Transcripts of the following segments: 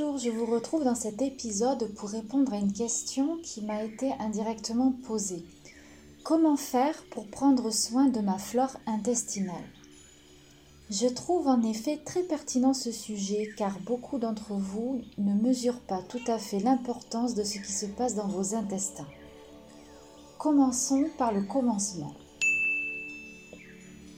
Bonjour, je vous retrouve dans cet épisode pour répondre à une question qui m'a été indirectement posée. Comment faire pour prendre soin de ma flore intestinale? Je trouve en effet très pertinent ce sujet car beaucoup d'entre vous ne mesurent pas tout à fait l'importance de ce qui se passe dans vos intestins. Commençons par le commencement.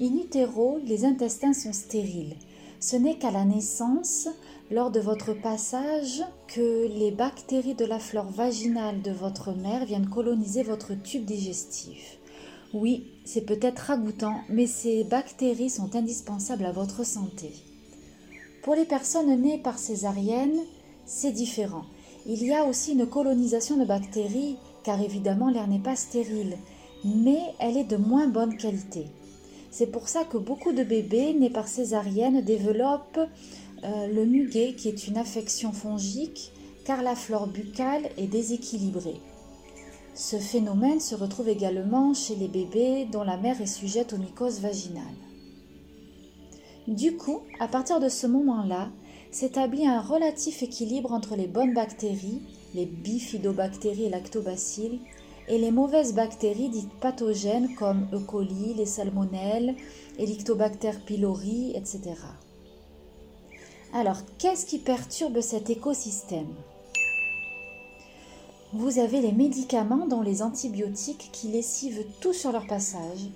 In utero, les intestins sont stériles. Ce n'est qu'à la naissance lors de votre passage que les bactéries de la flore vaginale de votre mère viennent coloniser votre tube digestif. Oui, c'est peut-être ragoûtant, mais ces bactéries sont indispensables à votre santé. Pour les personnes nées par césarienne, c'est différent. Il y a aussi une colonisation de bactéries, car évidemment l'air n'est pas stérile, mais elle est de moins bonne qualité. C'est pour ça que beaucoup de bébés nés par césarienne développent euh, le muguet qui est une affection fongique car la flore buccale est déséquilibrée. Ce phénomène se retrouve également chez les bébés dont la mère est sujette aux mycoses vaginales. Du coup, à partir de ce moment-là, s'établit un relatif équilibre entre les bonnes bactéries, les bifidobactéries et lactobacilles, et les mauvaises bactéries dites pathogènes comme E. coli, les salmonelles, Helicobacter pylori, etc. Alors, qu'est-ce qui perturbe cet écosystème? Vous avez les médicaments dont les antibiotiques qui lessivent tout sur leur passage,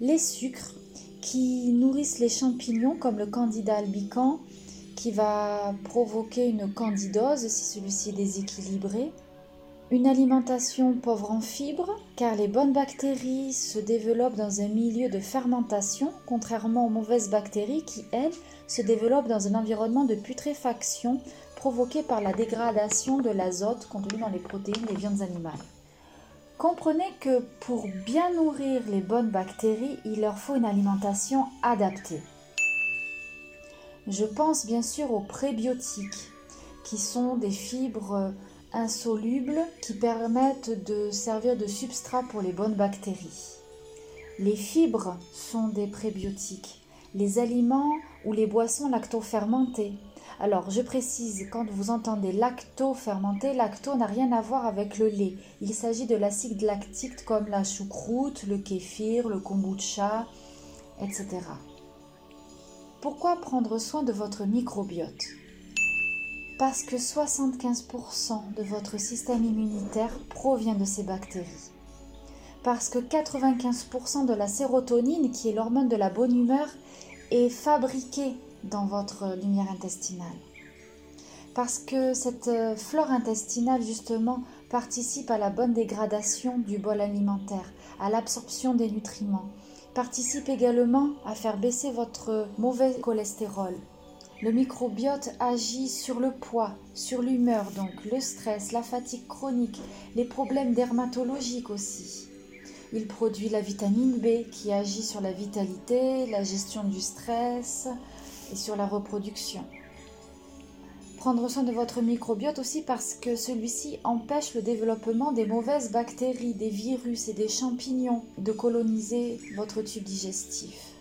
les sucres qui nourrissent les champignons comme le candida albicans qui va provoquer une candidose si celui-ci est déséquilibré, une alimentation pauvre en fibres, car les bonnes bactéries se développent dans un milieu de fermentation, contrairement aux mauvaises bactéries qui, elles, se développent dans un environnement de putréfaction provoqué par la dégradation de l'azote contenu dans les protéines des viandes animales. Comprenez que pour bien nourrir les bonnes bactéries, il leur faut une alimentation adaptée. Je pense bien sûr aux prébiotiques, qui sont des fibres insolubles qui permettent de servir de substrat pour les bonnes bactéries. Les fibres sont des prébiotiques, les aliments ou les boissons lacto-fermentées. Alors, je précise, quand vous entendez lacto-fermenté, lacto n'a rien à voir avec le lait. Il s'agit de l'acide lactique comme la choucroute, le kéfir, le kombucha, etc. Pourquoi prendre soin de votre microbiote? Parce que 75% de votre système immunitaire provient de ces bactéries. Parce que 95% de la sérotonine, qui est l'hormone de la bonne humeur, est fabriquée dans votre lumière intestinale. Parce que cette euh, flore intestinale, justement, participe à la bonne dégradation du bol alimentaire, à l'absorption des nutriments, participe également à faire baisser votre mauvais cholestérol, le microbiote agit sur le poids, sur l'humeur, donc le stress, la fatigue chronique, les problèmes dermatologiques aussi. Il produit la vitamine B qui agit sur la vitalité, la gestion du stress et sur la reproduction. Prendre soin de votre microbiote aussi parce que celui-ci empêche le développement des mauvaises bactéries, des virus et des champignons de coloniser votre tube digestif.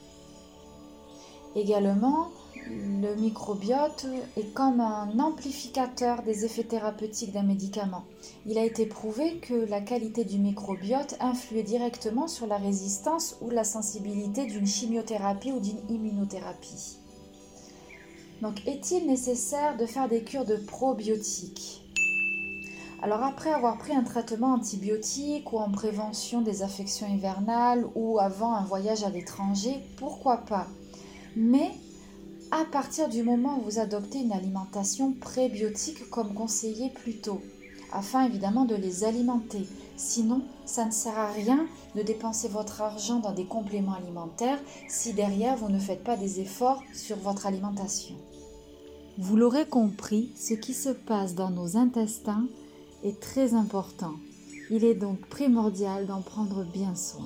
Également, le microbiote est comme un amplificateur des effets thérapeutiques d'un médicament. Il a été prouvé que la qualité du microbiote influait directement sur la résistance ou la sensibilité d'une chimiothérapie ou d'une immunothérapie. Donc est-il nécessaire de faire des cures de probiotiques? Alors après avoir pris un traitement antibiotique ou en prévention des affections hivernales ou avant un voyage à l'étranger, pourquoi pas? Mais à partir du moment où vous adoptez une alimentation prébiotique comme conseillé plus tôt, afin évidemment de les alimenter. Sinon, ça ne sert à rien de dépenser votre argent dans des compléments alimentaires si derrière vous ne faites pas des efforts sur votre alimentation. Vous l'aurez compris, ce qui se passe dans nos intestins est très important. Il est donc primordial d'en prendre bien soin.